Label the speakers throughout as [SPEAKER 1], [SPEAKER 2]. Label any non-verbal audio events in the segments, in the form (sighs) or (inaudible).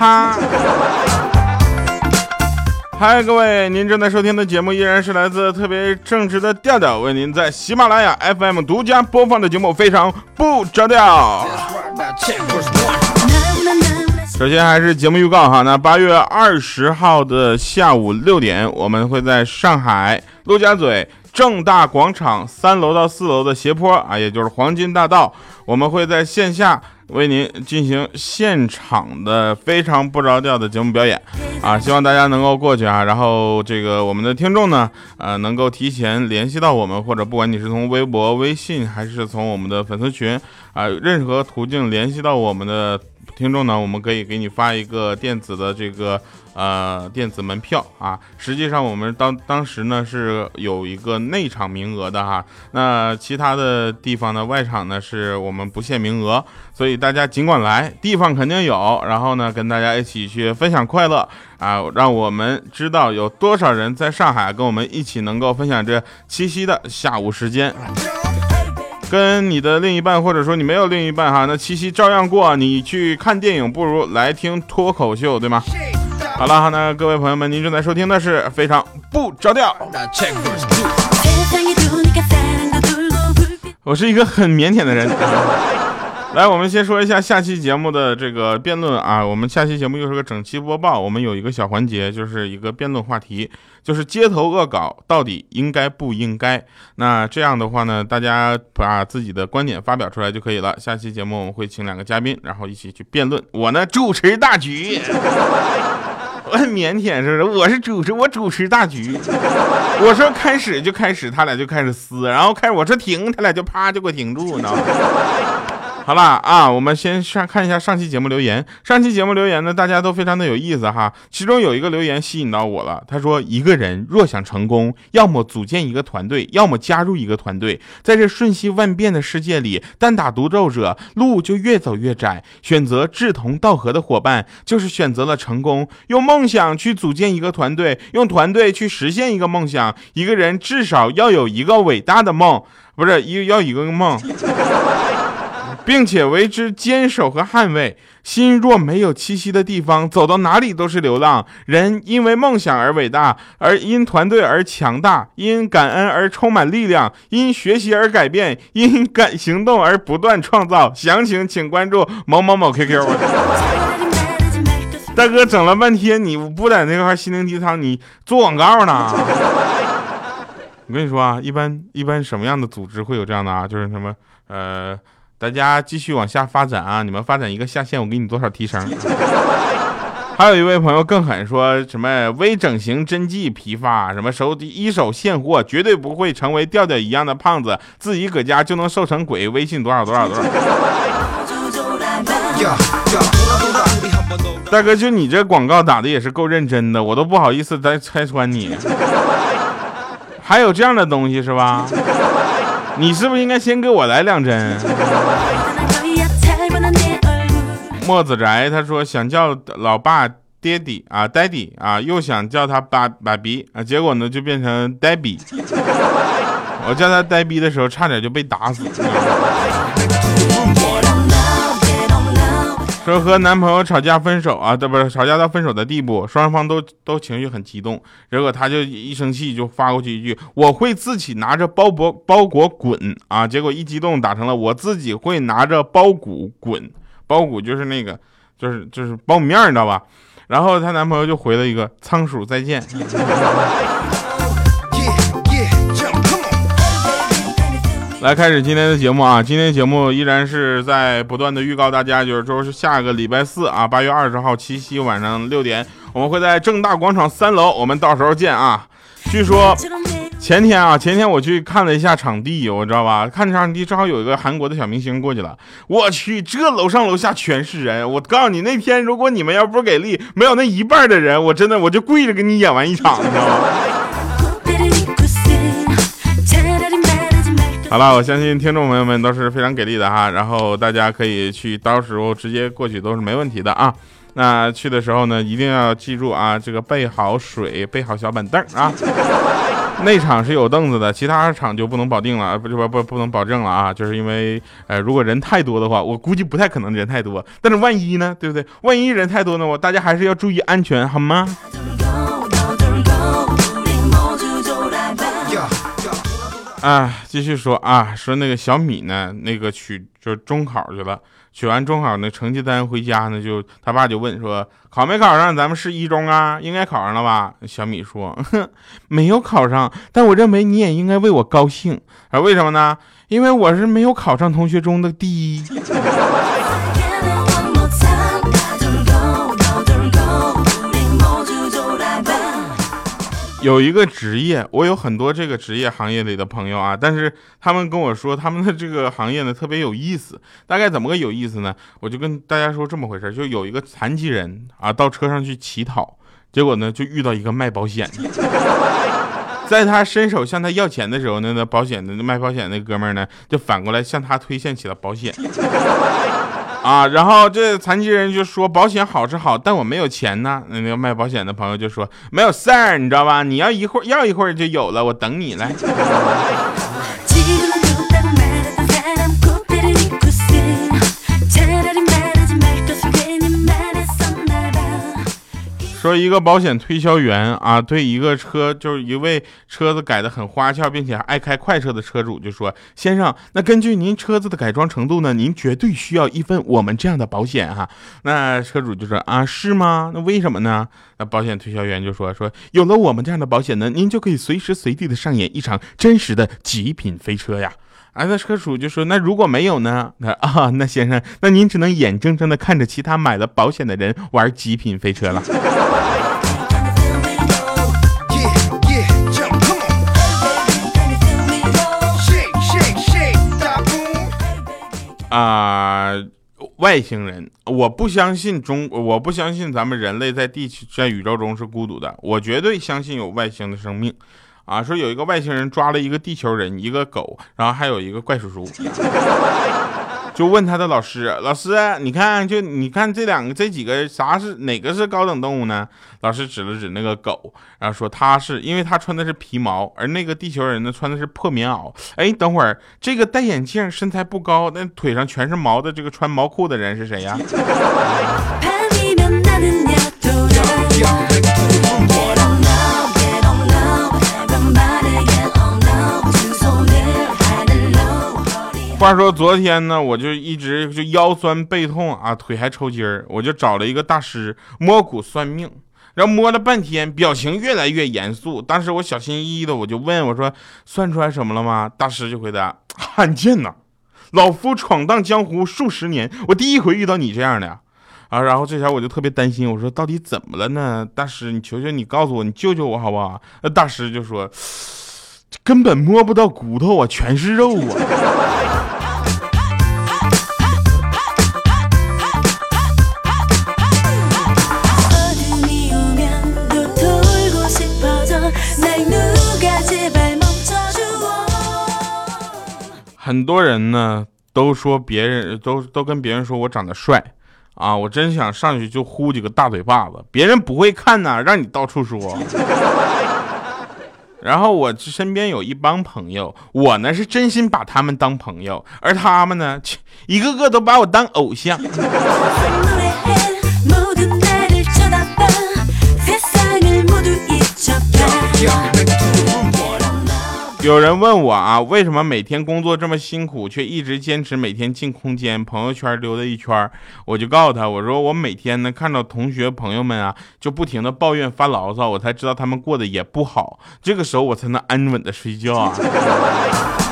[SPEAKER 1] 哈。嗨，各位，您正在收听的节目依然是来自特别正直的调调为您在喜马拉雅 FM 独家播放的节目，非常不着调。首先还是节目预告哈，那八月二十号的下午六点，我们会在上海陆家嘴正大广场三楼到四楼的斜坡啊，也就是黄金大道，我们会在线下。为您进行现场的非常不着调的节目表演啊，希望大家能够过去啊。然后这个我们的听众呢，呃，能够提前联系到我们，或者不管你是从微博、微信，还是从我们的粉丝群啊，任何途径联系到我们的听众呢，我们可以给你发一个电子的这个。呃，电子门票啊，实际上我们当当时呢是有一个内场名额的哈，那其他的地方呢外场呢是我们不限名额，所以大家尽管来，地方肯定有，然后呢跟大家一起去分享快乐啊，让我们知道有多少人在上海跟我们一起能够分享这七夕的下午时间，跟你的另一半或者说你没有另一半哈，那七夕照样过，你去看电影不如来听脱口秀，对吗？好了，好，那各位朋友们，您正在收听的是非常不着调。我是一个很腼腆的人。来，我们先说一下下期节目的这个辩论啊。我们下期节目又是个整期播报，我们有一个小环节，就是一个辩论话题，就是街头恶搞到底应该不应该？那这样的话呢，大家把自己的观点发表出来就可以了。下期节目我们会请两个嘉宾，然后一起去辩论。我呢主持大局。我 (laughs) 很腼腆，是不是？我是主持，我主持大局。我说开始就开始，他俩就开始撕，然后开始我说停，他俩就啪就给我停住，你知道吗？(laughs) 好了啊，我们先上看一下上期节目留言。上期节目留言呢，大家都非常的有意思哈。其中有一个留言吸引到我了，他说：“一个人若想成功，要么组建一个团队，要么加入一个团队。在这瞬息万变的世界里，单打独斗者路就越走越窄。选择志同道合的伙伴，就是选择了成功。用梦想去组建一个团队，用团队去实现一个梦想。一个人至少要有一个伟大的梦，不是一要一个梦。”并且为之坚守和捍卫。心若没有栖息的地方，走到哪里都是流浪。人因为梦想而伟大，而因团队而强大，因感恩而充满力量，因学习而改变，因感行动而不断创造。详情请关注某某某 QQ。大哥，整了半天你不在那块心灵鸡汤，你做广告呢？(laughs) 我跟你说啊，一般一般什么样的组织会有这样的啊？就是什么呃。大家继续往下发展啊！你们发展一个下线，我给你多少提成？(laughs) 还有一位朋友更狠，说什么微整形针剂批发，什么手一手现货，绝对不会成为调调一样的胖子，自己搁家就能瘦成鬼。微信多少多少多少？(laughs) 大哥，就你这广告打的也是够认真的，我都不好意思再拆穿你。(laughs) 还有这样的东西是吧？你是不是应该先给我来两针？(laughs) 墨子宅他说想叫老爸爹地啊，daddy 啊，又想叫他爸爸比啊，结果呢就变成呆比。(laughs) 我叫他呆逼的时候，差点就被打死。(laughs) 说和男朋友吵架分手啊，对不是吵架到分手的地步，双方都都情绪很激动，结果他就一生气就发过去一句我会自己拿着包裹包裹滚啊，结果一激动打成了我自己会拿着包谷滚，包谷就是那个就是就是苞米面你知道吧？然后她男朋友就回了一个仓鼠再见。(laughs) 来开始今天的节目啊！今天节目依然是在不断的预告大家，就是说是下个礼拜四啊，八月二十号七夕晚上六点，我们会在正大广场三楼，我们到时候见啊！据说前天啊，前天我去看了一下场地，我知道吧？看场地正好有一个韩国的小明星过去了，我去，这楼上楼下全是人！我告诉你，那天如果你们要不给力，没有那一半的人，我真的我就跪着给你演完一场，你知道吗？好了，我相信听众朋友们都是非常给力的哈，然后大家可以去，到时候直接过去都是没问题的啊。那去的时候呢，一定要记住啊，这个备好水，备好小板凳啊。(laughs) 内场是有凳子的，其他场就不能保定了，不不不不能保证了啊！就是因为，呃，如果人太多的话，我估计不太可能人太多。但是万一呢，对不对？万一人太多呢，我大家还是要注意安全，好吗？啊，继续说啊，说那个小米呢，那个取就是中考去了，取完中考那成绩单回家呢，就他爸就问说，考没考上咱们市一中啊？应该考上了吧？小米说，哼，(laughs) 没有考上，但我认为你也应该为我高兴啊？为什么呢？因为我是没有考上同学中的第一。有一个职业，我有很多这个职业行业里的朋友啊，但是他们跟我说他们的这个行业呢特别有意思，大概怎么个有意思呢？我就跟大家说这么回事，就有一个残疾人啊到车上去乞讨，结果呢就遇到一个卖保险的，在他伸手向他要钱的时候呢，那保险的卖保险那哥们呢就反过来向他推荐起了保险。啊，然后这残疾人就说保险好是好，但我没有钱呢。那个卖保险的朋友就说没有事儿，你知道吧？你要一会儿要一会儿就有了，我等你来。说一个保险推销员啊，对一个车就是一位车子改的很花俏，并且爱开快车的车主就说：“先生，那根据您车子的改装程度呢，您绝对需要一份我们这样的保险哈。”那车主就说：“啊，是吗？那为什么呢？”那保险推销员就说：“说有了我们这样的保险呢，您就可以随时随地的上演一场真实的极品飞车呀。”啊，那车主就说：“那如果没有呢？那 (laughs) 啊，那先生，那您只能眼睁睁的看着其他买了保险的人玩极品飞车了。”啊，外星人，我不相信中，我不相信咱们人类在地球在宇宙中是孤独的，我绝对相信有外星的生命。啊，说有一个外星人抓了一个地球人，一个狗，然后还有一个怪叔叔，(laughs) 就问他的老师：“老师，你看，就你看这两个这几个啥是哪个是高等动物呢？”老师指了指那个狗，然后说：“他是因为他穿的是皮毛，而那个地球人呢穿的是破棉袄。”哎，等会儿这个戴眼镜、身材不高、那腿上全是毛的这个穿毛裤的人是谁呀？(laughs) 话说昨天呢，我就一直就腰酸背痛啊，腿还抽筋儿，我就找了一个大师摸骨算命，然后摸了半天，表情越来越严肃。当时我小心翼翼的，我就问我说：“算出来什么了吗？”大师就回答：“ (laughs) 罕见呐，老夫闯荡江湖数十年，我第一回遇到你这样的啊。”然后这下我就特别担心，我说：“到底怎么了呢？大师，你求求你告诉我，你救救我好不好？”那大师就说：“ (sighs) 根本摸不到骨头啊，全是肉啊。”很多人呢都说别人都都跟别人说我长得帅啊，我真想上去就呼几个大嘴巴子。别人不会看呐，让你到处说。(laughs) 然后我身边有一帮朋友，我呢是真心把他们当朋友，而他们呢，一个个都把我当偶像。(laughs) 有人问我啊，为什么每天工作这么辛苦，却一直坚持每天进空间朋友圈溜达一圈？我就告诉他，我说我每天呢看到同学朋友们啊，就不停的抱怨发牢骚，我才知道他们过得也不好，这个时候我才能安稳的睡觉啊。(laughs)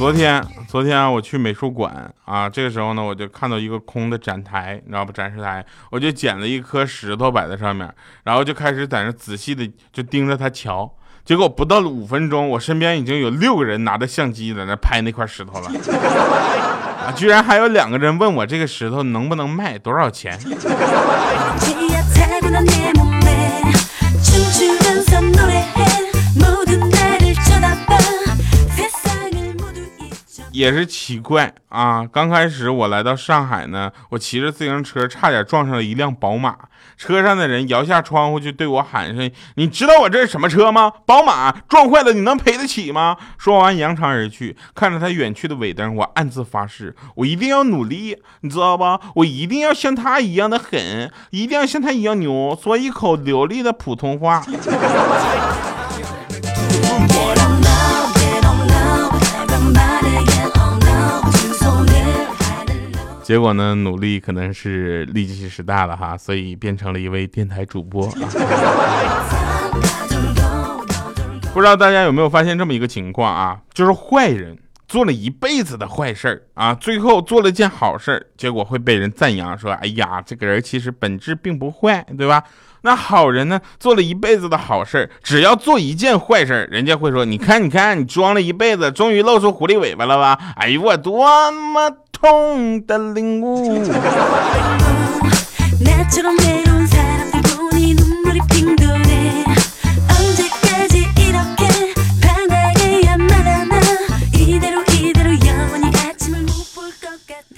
[SPEAKER 1] 昨天。昨天啊，我去美术馆啊，这个时候呢，我就看到一个空的展台，你知道不？展示台，我就捡了一颗石头摆在上面，然后就开始在那仔细的就盯着它瞧。结果不到五分钟，我身边已经有六个人拿着相机在那拍那块石头了，啊，居然还有两个人问我这个石头能不能卖，多少钱？也是奇怪啊！刚开始我来到上海呢，我骑着自行车差点撞上了一辆宝马，车上的人摇下窗户就对我喊声：“你知道我这是什么车吗？宝马撞坏了你能赔得起吗？”说完扬长而去。看着他远去的尾灯，我暗自发誓，我一定要努力，你知道吧？我一定要像他一样的狠，一定要像他一样牛，说一口流利的普通话。(laughs) 结果呢，努力可能是力气使大了哈，所以变成了一位电台主播。(laughs) 不知道大家有没有发现这么一个情况啊？就是坏人做了一辈子的坏事儿啊，最后做了件好事儿，结果会被人赞扬说：“哎呀，这个人其实本质并不坏，对吧？”那好人呢，做了一辈子的好事儿，只要做一件坏事儿，人家会说：“你看，你看，你装了一辈子，终于露出狐狸尾巴了吧？”哎呦，我多么！痛的领悟。(laughs)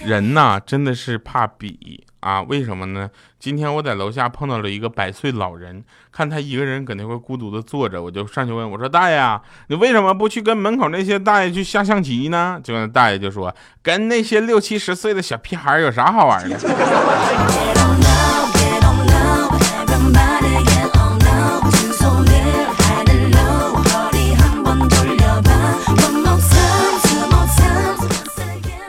[SPEAKER 1] 人呐，真的是怕比啊！为什么呢？今天我在楼下碰到了一个百岁老人，看他一个人搁那块孤独的坐着，我就上去问我说：“大爷，你为什么不去跟门口那些大爷去下象棋呢？”结果那大爷就说：“跟那些六七十岁的小屁孩有啥好玩的？” (laughs)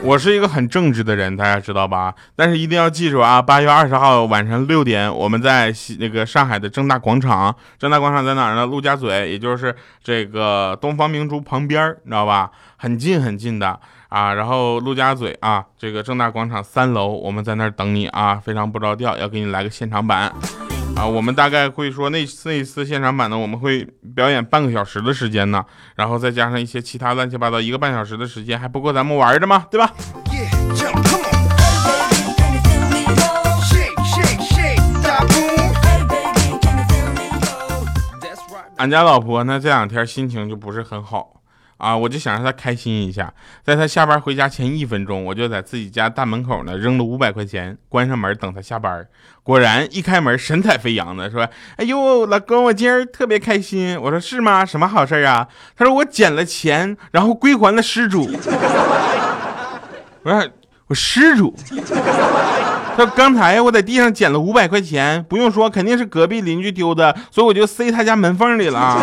[SPEAKER 1] 我是一个很正直的人，大家知道吧？但是一定要记住啊！八月二十号晚上六点，我们在那个上海的正大广场。正大广场在哪儿呢？陆家嘴，也就是这个东方明珠旁边，你知道吧？很近很近的啊。然后陆家嘴啊，这个正大广场三楼，我们在那儿等你啊，非常不着调，要给你来个现场版。啊，我们大概会说那那一次现场版呢，我们会表演半个小时的时间呢，然后再加上一些其他乱七八糟，一个半小时的时间还不够咱们玩的吗？对吧？俺家老婆呢这两天心情就不是很好。啊，我就想让他开心一下，在他下班回家前一分钟，我就在自己家大门口呢扔了五百块钱，关上门等他下班。果然一开门，神采飞扬的说：“哎呦，老公，我今儿特别开心。”我说：“是吗？什么好事啊？”他说：“我捡了钱，然后归还了失主。(laughs) ”我说：“我失主？”他说：“刚才我在地上捡了五百块钱，不用说，肯定是隔壁邻居丢的，所以我就塞他家门缝里了。”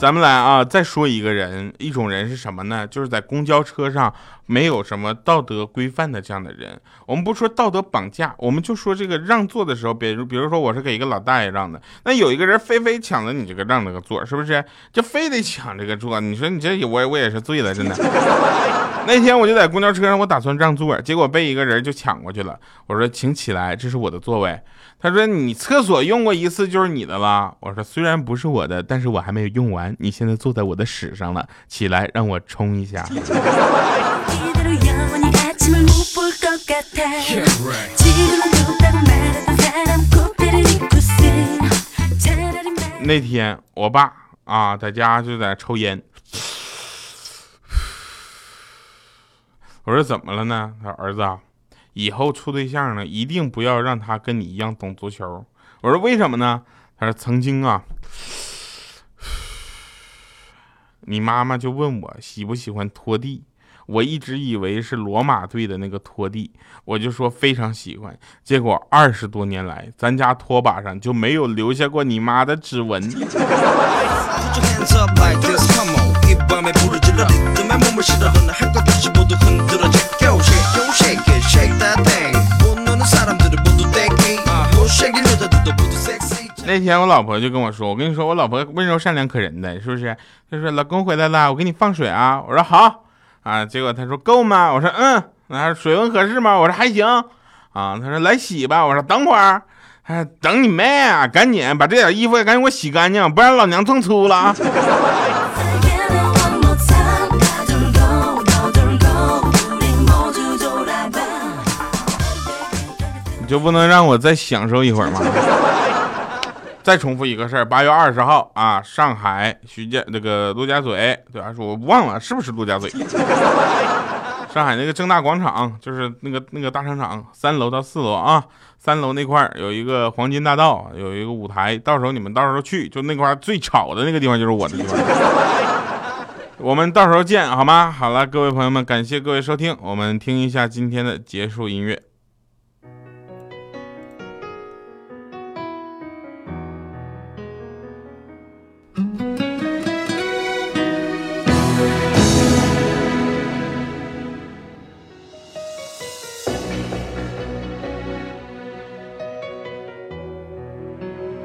[SPEAKER 1] 咱们来啊，再说一个人，一种人是什么呢？就是在公交车上没有什么道德规范的这样的人。我们不说道德绑架，我们就说这个让座的时候，比如比如说我是给一个老大爷让的，那有一个人非非抢了你这个让那个座，是不是？就非得抢这个座？你说你这我我也是醉了，真的。(laughs) 那天我就在公交车上，我打算让座，结果被一个人就抢过去了。我说请起来，这是我的座位。他说：“你厕所用过一次就是你的了。”我说：“虽然不是我的，但是我还没有用完。你现在坐在我的屎上了，起来让我冲一下。”那天我爸啊在家就在抽烟，我说：“怎么了呢？”他说：“儿子啊。”以后处对象呢，一定不要让他跟你一样懂足球。我说为什么呢？他说曾经啊，你妈妈就问我喜不喜欢拖地，我一直以为是罗马队的那个拖地，我就说非常喜欢。结果二十多年来，咱家拖把上就没有留下过你妈的指纹。那天我老婆就跟我说：“我跟你说，我老婆温柔善良可人的，是不是？”她说：“老公回来了，我给你放水啊。”我说：“好啊。”结果她说：“够吗？”我说：“嗯。”那水温合适吗？我说：“还行。”啊，她说：“来洗吧。”我说：“等会儿。”哎，等你妹啊！赶紧把这点衣服赶紧给我洗干净，不然老娘蹭粗了啊！(laughs) 就不能让我再享受一会儿吗？再重复一个事儿，八月二十号啊，上海徐家那个陆家嘴，对吧？说我忘了是不是陆家嘴？(laughs) 上海那个正大广场，就是那个那个大商场三楼到四楼啊，三楼那块儿有一个黄金大道，有一个舞台，到时候你们到时候去，就那块最吵的那个地方就是我的地方。我们到时候见，好吗？好了，各位朋友们，感谢各位收听，我们听一下今天的结束音乐。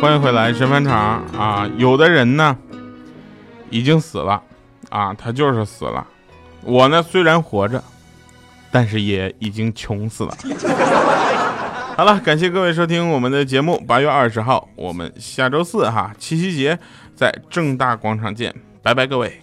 [SPEAKER 1] 欢迎回来，神返场啊！有的人呢已经死了啊，他就是死了。我呢虽然活着，但是也已经穷死了。(laughs) 好了，感谢各位收听我们的节目。八月二十号，我们下周四哈，七夕节在正大广场见，拜拜，各位。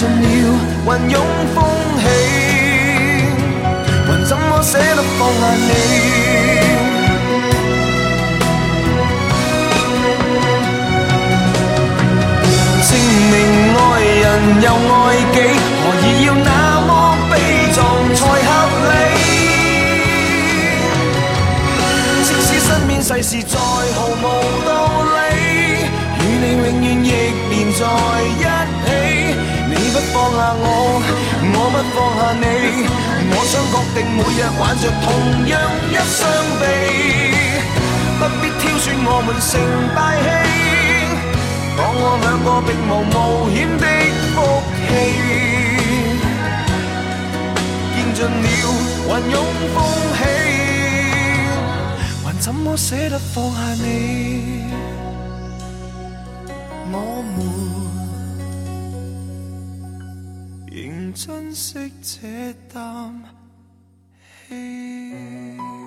[SPEAKER 2] 尽了云涌风起，还怎么舍得放下你？证明爱人又爱己，何以要那么悲壮才合理？即使身边世事再毫无道理，与你永远亦连在一。不放下我，我不放下你。我想确定每日挽着同样一双臂，不必挑选我们成大器。当我两个并无冒险的福气，见尽了云涌风起，还怎么舍得放下你？我们。珍惜这啖气。